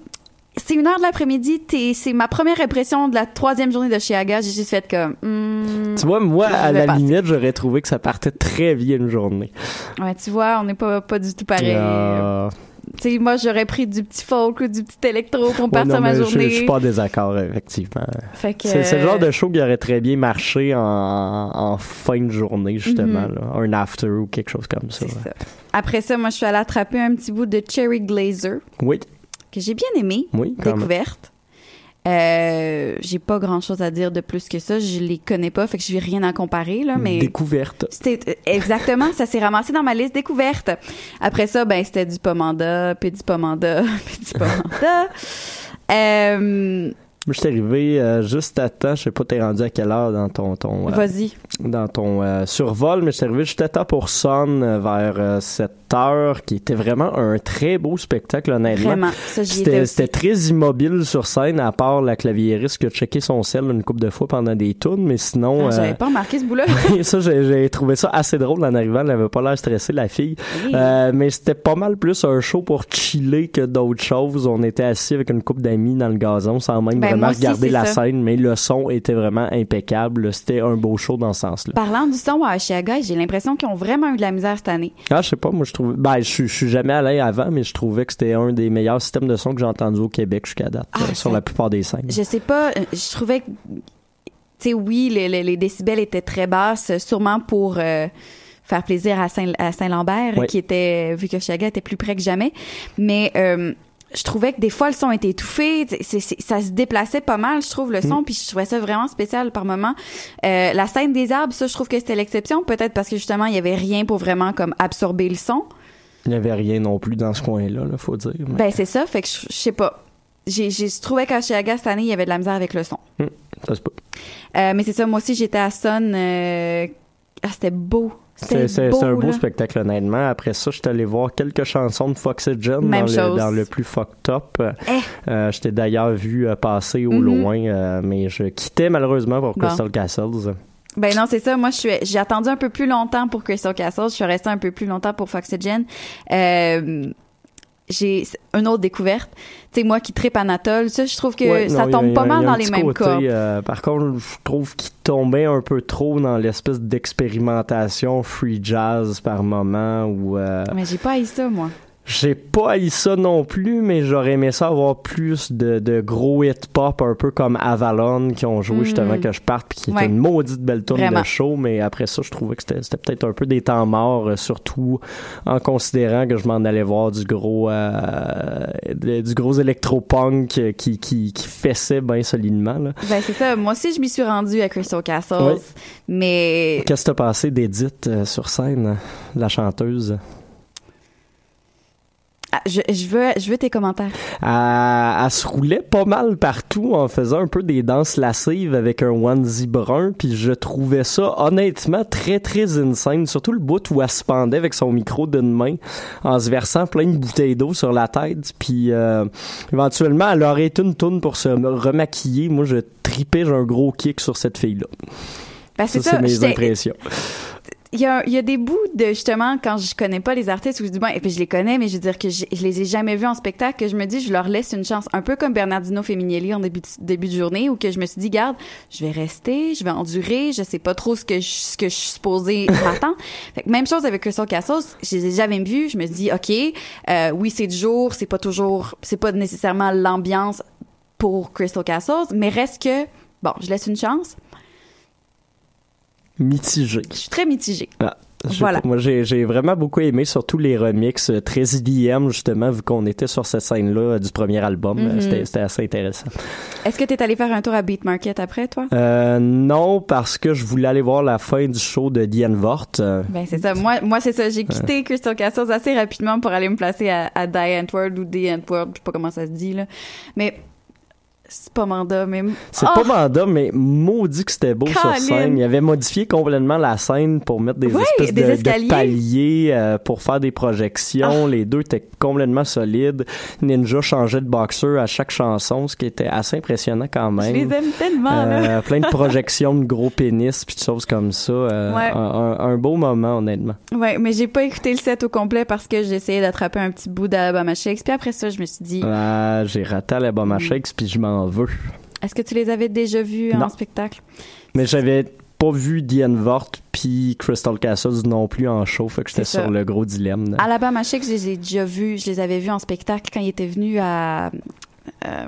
c'est une heure de l'après-midi, c'est ma première impression de la troisième journée de Chiaga. J'ai juste fait comme. hmm, Tu vois, moi, à la passer. limite, j'aurais trouvé que ça partait très bien une journée. Ouais, tu vois, on n'est pas, pas du tout pareil. Euh, Tu sais, moi, j'aurais pris du petit folk ou du petit électro pour partir ma mais je- journée. Je suis pas en désaccord, effectivement. Fait que, C'est c'est le genre euh, de show qui aurait très bien marché en, en fin de journée, justement. Mhm. là. Un after ou quelque chose comme ça. Après ça, moi, je suis allée attraper un petit bout de Cherry Glazer Oui, que j'ai bien aimé. oui. Découverte. Euh, j'ai pas grand chose à dire de plus que ça. Je les connais pas, fait que je n'ai rien à comparer, là, mais. Découverte. C'était euh, exactement, ça s'est ramassé dans ma liste découverte. Après ça, ben c'était du pomanda, puis du pomanda, puis du pomanda. Euh, Moi, je suis arrivé euh, juste à temps. Je sais pas, t'es rendu à quelle heure dans ton, ton, euh, Vas-y. dans ton euh, survol, mais je suis arrivé juste à temps pour euh, vers euh, 7 qui était vraiment un très beau spectacle, honnêtement. C'était très immobile sur scène, à part la claviériste qui a checké son sel une couple de fois pendant des tunes, mais sinon... Ah, J'avais euh, pas remarqué ce bout-là. ça, j'ai trouvé ça assez drôle en arrivant. Elle avait pas l'air stressée, la fille. Oui. Euh, mais c'était pas mal plus un show pour chiller que d'autres choses. On était assis avec une couple d'amis dans le gazon sans même Ben, vraiment aussi, regarder la ça. scène, mais le son était vraiment impeccable. C'était un beau show dans ce sens-là. Parlant du son à Oshiaga, j'ai l'impression qu'ils ont vraiment eu de la misère cette année. Ah, je sais pas, moi je trouve. Ben, je je suis jamais allé avant, mais je trouvais que c'était un des meilleurs systèmes de son que j'ai entendu au Québec jusqu'à date, Ah, euh, sur la plupart des scènes. Je sais pas, euh, je trouvais que, tu sais, oui, les, les- les décibels étaient très basses, sûrement pour euh, faire plaisir à Saint- à Ouais. qui était, vu que Oshiaga était plus près que jamais. Mais euh, je trouvais que des fois le son était étouffé, ça se déplaçait pas mal, je trouve le son, puis je trouvais ça vraiment spécial par moment. Euh, la scène des arbres, ça je trouve que c'était l'exception, peut-être parce que justement il y avait rien pour vraiment comme absorber le son. Il n'y avait rien non plus dans ce coin-là, là, faut dire. mais- Ben c'est ça, fait que je je sais pas. J'ai j'ai je trouvais qu'à Chiaga cette année il y avait de la misère avec le son. ça se peut. Euh, mais c'est ça, moi aussi j'étais à Son. euh, Ah c'était beau. C'est un beau là. spectacle, honnêtement. Après ça, j'étais allé voir quelques chansons de Foxygen dans le, dans le plus fucked up. Eh. Euh, J'étais d'ailleurs vu euh, passer au Mhm. loin, euh, mais je quittais malheureusement pour Bon. Crystal Castles. Ben non, c'est ça. Moi, je suis, j'ai attendu un peu plus longtemps pour Crystal Castle. Je suis restée un peu plus longtemps pour Foxygen. Euh, j'ai une autre découverte. Tu sais, moi qui tripe Anatole, ça, je trouve que Ouais, ça non, tombe a- pas a mal dans les mêmes côté, cordes. euh, par contre, je trouve qu'il tombait un peu trop dans l'espèce d'expérimentation free jazz par moment où euh, Mais j'ai pas haï ça, moi. J'ai pas haï ça non plus, mais j'aurais aimé ça avoir plus de, de gros hip-hop un peu comme Avalon qui ont joué Mhm. juste avant que je parte puis qui Ouais. était une maudite belle tourne Vraiment. de show, mais après ça, je trouvais que c'était peut-être un peu des temps morts, euh, surtout en considérant que je m'en allais voir du gros euh, du gros électropunk euh, qui, qui, qui fessait bien solidement. Là. Ben c'est ça. Moi aussi, je m'y suis rendue à Crystal Castles, mais Qu'est-ce que t'as passé d'Edith euh, sur scène, la chanteuse? Ah, je, je veux, je veux tes commentaires. Elle, elle se roulait pas mal partout en faisant un peu des danses lascives avec un onesie brun, puis je trouvais ça honnêtement très très insane, surtout le bout où elle se pendait avec son micro d'une main en se versant plein de bouteilles d'eau sur la tête, puis euh, éventuellement elle aurait été une tourne pour se remaquiller. Moi je tripais, j'ai un gros kick sur cette fille-là. Ben Ça, c'est ça. c'est mes impressions. Il y, a, y a des bouts de justement quand je connais pas les artistes où je dis bon et puis je les connais mais je veux dire que je, je les ai jamais vus en spectacle que je me dis je leur laisse une chance. Un peu comme Bernardino Femminelli en début de, début de journée où que je me suis dit garde je vais rester je vais endurer je sais pas trop ce que je, ce que je suis supposée m'attendre. Fait que même chose avec Crystal Castles je les ai jamais vus je me dis ok euh, oui c'est du jour c'est pas toujours c'est pas nécessairement l'ambiance pour Crystal Castles mais reste que bon je laisse une chance Mitigé. je suis très mitigée Ah, Voilà. Moi, j'ai vraiment beaucoup aimé, surtout les remixes euh, très IDM, justement, vu qu'on était sur cette scène-là euh, du premier album. Euh, Mhm. C'était assez intéressant. est-ce que t'es allé faire un tour à Beat Market après toi? Euh, non, parce que je voulais aller voir la fin du show de Diane Vort. euh, Ben c'est ça. Moi, moi c'est ça. J'ai quitté Crystal Castles assez rapidement pour aller me placer à, à Die Antwoord ou The Antwoord. Je sais pas comment ça se dit là. Mais c'est pas mandat, mais C'est Oh! pas mandat, mais maudit que c'était beau sur scène. Il avait modifié complètement la scène pour mettre des Oui, espèces des de, paliers euh, pour faire des projections. Les deux étaient complètement solides. Ninja changeait de boxeur à chaque chanson, ce qui était assez impressionnant quand je même. les aime tellement là. Euh, plein de projections de gros pénis puis de choses comme ça. Euh, Ouais. un, un- un beau moment, honnêtement. Ouais, mais j'ai pas écouté le set au complet parce que j'essayais d'attraper un petit bout d'Alabama Shakes. Puis après ça, je me suis dit, Ah, J'ai raté Alabama Mm. Shakes puis je m'en veux. est-ce que tu les avais déjà vus Non. en spectacle? Mais j'avais pas vu Diane Vort puis Crystal Castles non plus en show, fait que j'étais sur le gros dilemme. Alabama Shakes, je les ai déjà vus. Je les avais vus en spectacle quand ils étaient venus à. Euh,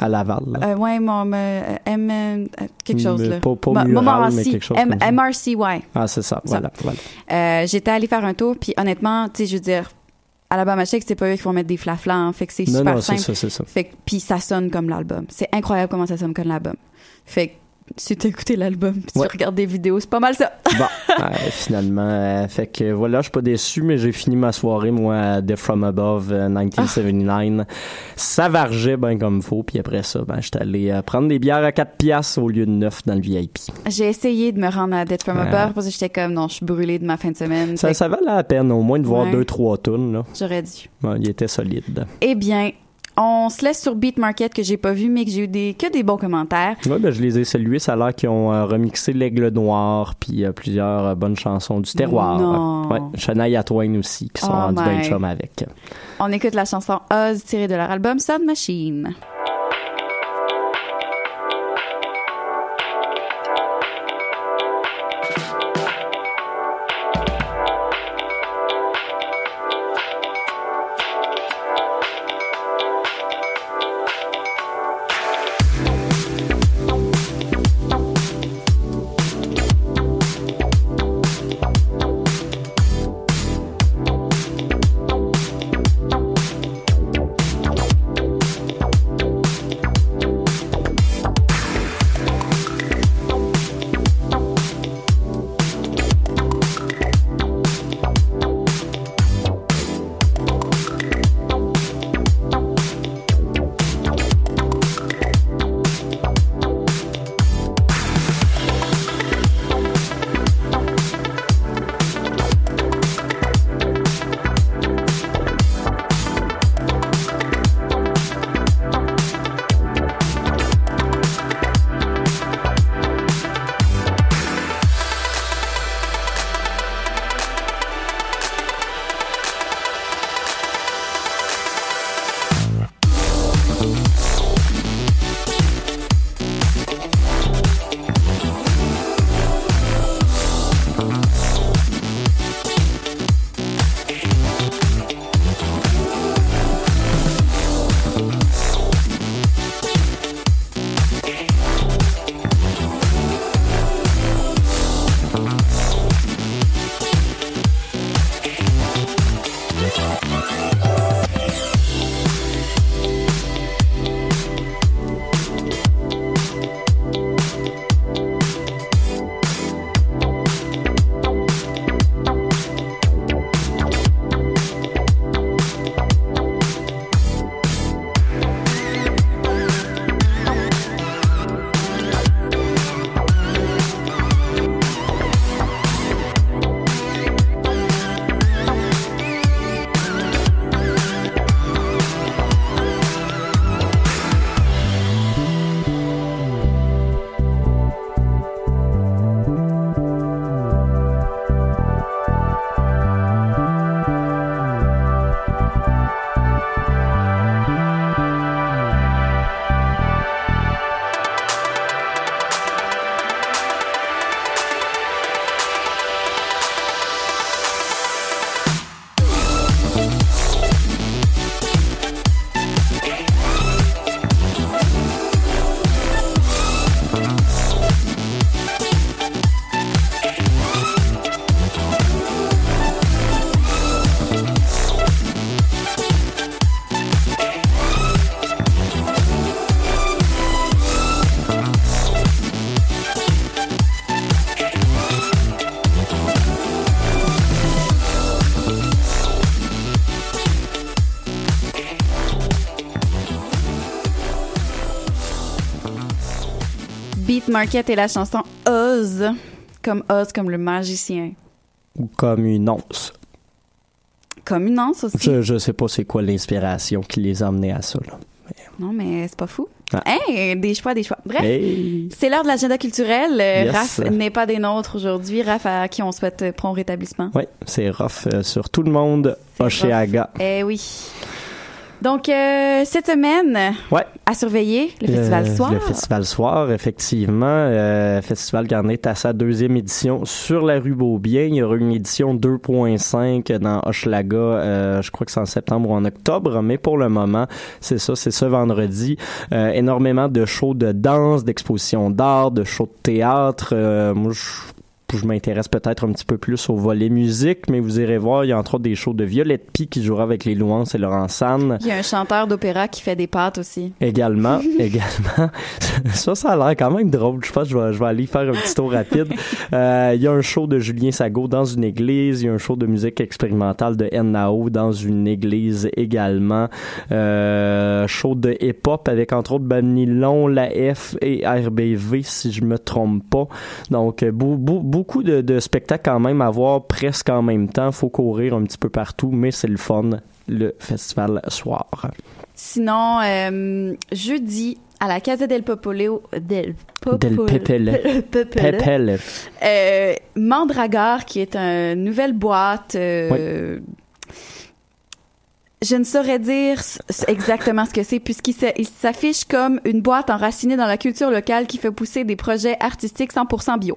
À Laval. là. euh, ouais, mon, euh, M, euh, quelque chose, Mais là. Pas, pas mural, mais Montmorency. quelque chose M- comme ça. MRC, ouais. Ah, c'est ça, voilà. voilà. J'étais allée faire un tour, puis honnêtement, tu sais, je veux dire, Alabama Shake, c'est pas eux qui vont mettre des flaflas, hein, fait que c'est super non, c'est simple. ça, c'est ça. Fait que, puis ça sonne comme l'album. C'est incroyable comment ça sonne comme l'album. Fait que, si tu écouté l'album, puis Ouais. tu regardes des vidéos, c'est pas mal ça. Bon, euh, finalement, euh, fait que voilà, je suis pas déçu, mais j'ai fini ma soirée, moi, à Death From Above euh, 1979. Ça vargeait bien comme faut, puis après ça, ben, j'étais allé euh, prendre des bières à 4 piastres au lieu de 9 dans le VIP. J'ai essayé de me rendre à Dead From. Above parce que j'étais comme, non, je suis brûlée de ma fin de semaine. Ça, Fait ça valait la peine, au moins, de voir Ouais. deux, trois tonnes, là. J'aurais dû. Il était solide. Eh bien, on se laisse sur Beat Market que j'ai pas vu, mais que j'ai eu des, que des bons commentaires. Ouais, ben, je les ai salués. Ça a l'air qu'ils ont euh, remixé L'Aigle Noir, puis euh, plusieurs euh, bonnes chansons du terroir. Non. Ouais, Shania aussi, qui sont Oh rendus chum avec. On écoute la chanson Oz tirée de leur album Sound Machine. Beat Market et la chanson Oz, comme Oz, comme le magicien. Ou comme une once. Comme une anse aussi. Je, je sais pas c'est quoi l'inspiration qui les a amenés à ça. Là. Non, mais c'est pas fou. Ah. Hey, des choix, des choix. Bref, Hey. c'est l'heure de l'agenda culturel. Euh, Yes. Raph n'est pas des nôtres aujourd'hui. Raph, à qui on souhaite euh, prompt rétablissement. Oui, c'est rough euh, sur tout le monde. Oceaga. Eh oui. Donc, euh, cette semaine, Ouais. à surveiller, le Festival Euh, Soir. Le Festival Soir, effectivement. Euh, festival qui en est à sa deuxième édition sur la rue Beaubien. Il y aura une édition 2.5 dans Hochelaga, euh, je crois que c'est en septembre ou en octobre, mais pour le moment, c'est ça, c'est ce vendredi. Euh, énormément de shows de danse, d'expositions d'art, de shows de théâtre. Euh, moi, je je m'intéresse peut-être un petit peu plus au volet musique, mais vous irez voir, il y a entre autres des shows de Violette Pie qui jouera avec les Louances et Laurent Sanne. Il y a un chanteur d'opéra qui fait des pâtes aussi. Également, également. Ça, ça a l'air quand même drôle. Je pense que je vais, je vais aller faire un petit tour rapide. Euh, Il y a un show de Julien Sago dans une église. Il y a un show de musique expérimentale de Nao dans une église également. Euh, show de hip-hop avec entre autres Banilon, La F et RBV, si je me trompe pas. Donc, euh, beau- beau- beaucoup de, de spectacles quand même à voir presque en même temps. Faut courir un petit peu partout, mais c'est le fun, le festival soir. Sinon, euh, jeudi, à la Casa del Popolo... Del, Del Popolo- Pepele. Pepele. Pepele. Euh, Mandragore, qui est une nouvelle boîte. euh, Je ne saurais dire exactement ce que c'est, puisqu'il s'a- il s'affiche comme une boîte enracinée dans la culture locale qui fait pousser des projets artistiques 100% bio.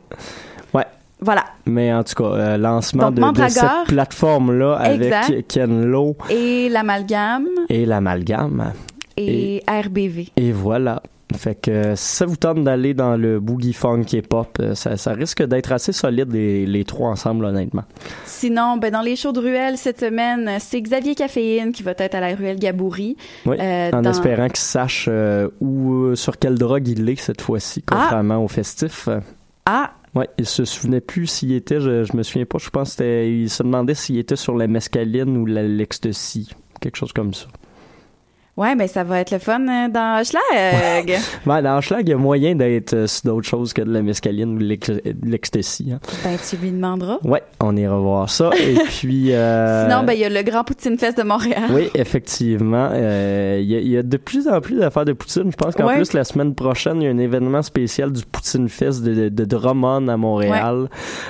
Voilà. Mais en tout cas, euh, lancement Donc, de, de cette plateforme-là avec Exact. Ken Lo Et l'amalgame et l'amalgame. et, RBV. Et voilà. Fait que si ça vous tente d'aller dans le boogie funk et pop, euh, ça, ça risque d'être assez solide les, les trois ensemble, honnêtement. Sinon, ben, dans les shows de ruelle cette semaine, c'est Xavier Caféine qui va être à la ruelle Gaboury. Oui, Euh, en dans- espérant qu'il sache euh, où, euh, sur quelle drogue il est cette fois-ci, contrairement au festif. Ah! Ouais, il se souvenait plus s'il était, je, me souviens pas, je pense que c'était, il se demandait s'il était sur la mescaline ou l'ecstasy, quelque chose comme ça. Ouais, ben ça va être le fun euh, dans Schlag. Ouais, dans Schlag, il y a moyen d'être euh, sur d'autres choses que de la mescaline ou de l'ex- de l'ecstasy. Hein. ben tu lui demanderas. Ouais, on ira voir ça. Et puis... euh, Sinon, ben il y a le Grand Poutine Fest de Montréal. Oui, effectivement. Euh, Il y, a- il y a de plus en plus d'affaires de Poutine. Je pense qu'en Ouais. plus, la semaine prochaine, il y a un événement spécial du Poutine Fest de, de, de Drummond à Montréal.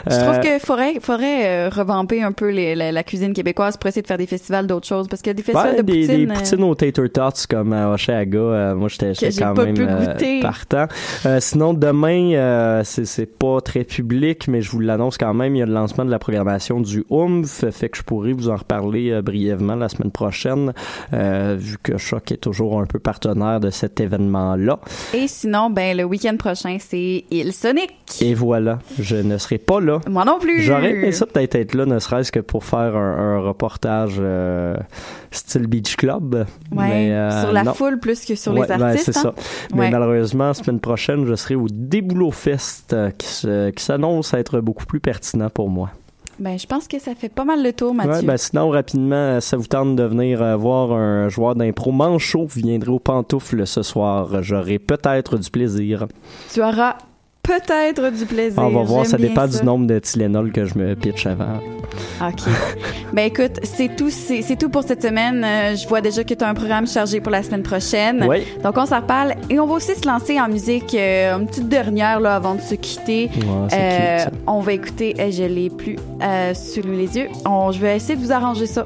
Je trouve Euh, qu'il faudrait, faudrait euh, revamper un peu les- la, la cuisine québécoise pour essayer de faire des festivals d'autres choses. Parce qu'il y a des festivals de des, poutine. des euh, poutines aux tater tots comme à Oshaga. Euh, moi, j'étais quand même euh, partant. Euh, sinon, demain, euh, c'est pas très public, mais je vous l'annonce quand même. Il y a le lancement de la programmation du OOMF, fait que je pourrais vous en reparler euh, brièvement la semaine prochaine, euh, vu que Choc est toujours un peu partenaire de cet événement-là. Et sinon, ben le week-end prochain, c'est Il Sonic. Et voilà, je ne serai pas là. Moi non plus. J'aurais aimé ça peut-être être là, ne serait-ce que pour faire un, un reportage euh, style Beach Club. Ouais, mais, euh, sur la non. foule plus que sur Ouais, les ben, artistes. c'est hein? ça. Mais Ouais. malheureusement, semaine prochaine, je serai au Déboulot Fest euh, qui, qui s'annonce être beaucoup plus pertinent pour moi. Ben, je pense que ça fait pas mal le tour, Mathieu. Ouais, ben, sinon, rapidement, euh, ça vous tente de venir euh, voir un joueur d'impro manchot, vous viendrez au pantoufle ce soir. J'aurai peut-être du plaisir. Tu auras peut-être du plaisir. On va voir, ça dépend ça. du nombre de Tylenol que je me pitch avant. OK. ben écoute, c'est tout, c'est tout pour cette semaine. Euh, je vois déjà que tu as un programme chargé pour la semaine prochaine. Oui. Donc on s'en reparle et on va aussi se lancer en musique euh, une petite dernière là avant de se quitter. Euh, cute, on va écouter Je l'ai plus sur les yeux. On- je vais essayer de vous arranger ça.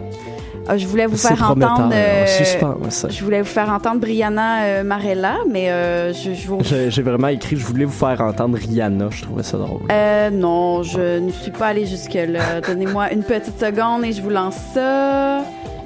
Euh, je voulais vous faire entendre. euh, je voulais vous faire entendre Brianna euh, Marella, mais euh, je, je vous J'ai j'ai vraiment écrit, je voulais vous faire entendre Rihanna, je trouvais ça drôle. Euh, non, je ne suis pas allée jusque-là. Donnez-moi une petite seconde et je vous lance ça.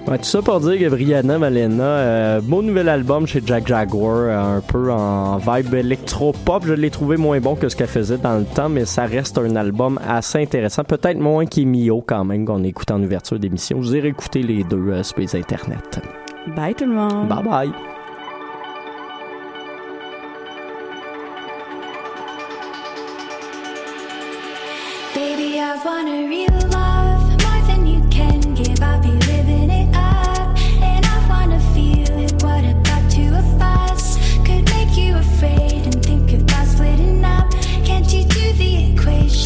Ouais, tout ça pour dire que Brianna Malena, euh, beau nouvel album chez Jack Jaguar, euh, un peu en vibe électro-pop. Je l'ai trouvé moins bon que ce qu'elle faisait dans le temps, mais ça reste un album assez intéressant. Peut-être moins qu'Emio quand même, qu'on écoute en ouverture d'émission. Je vous ai réécouté les deux euh, sur les internets. Bye tout le monde. Bye bye. Baby, I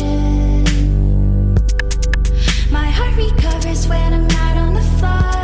My heart recovers when I'm out on the floor.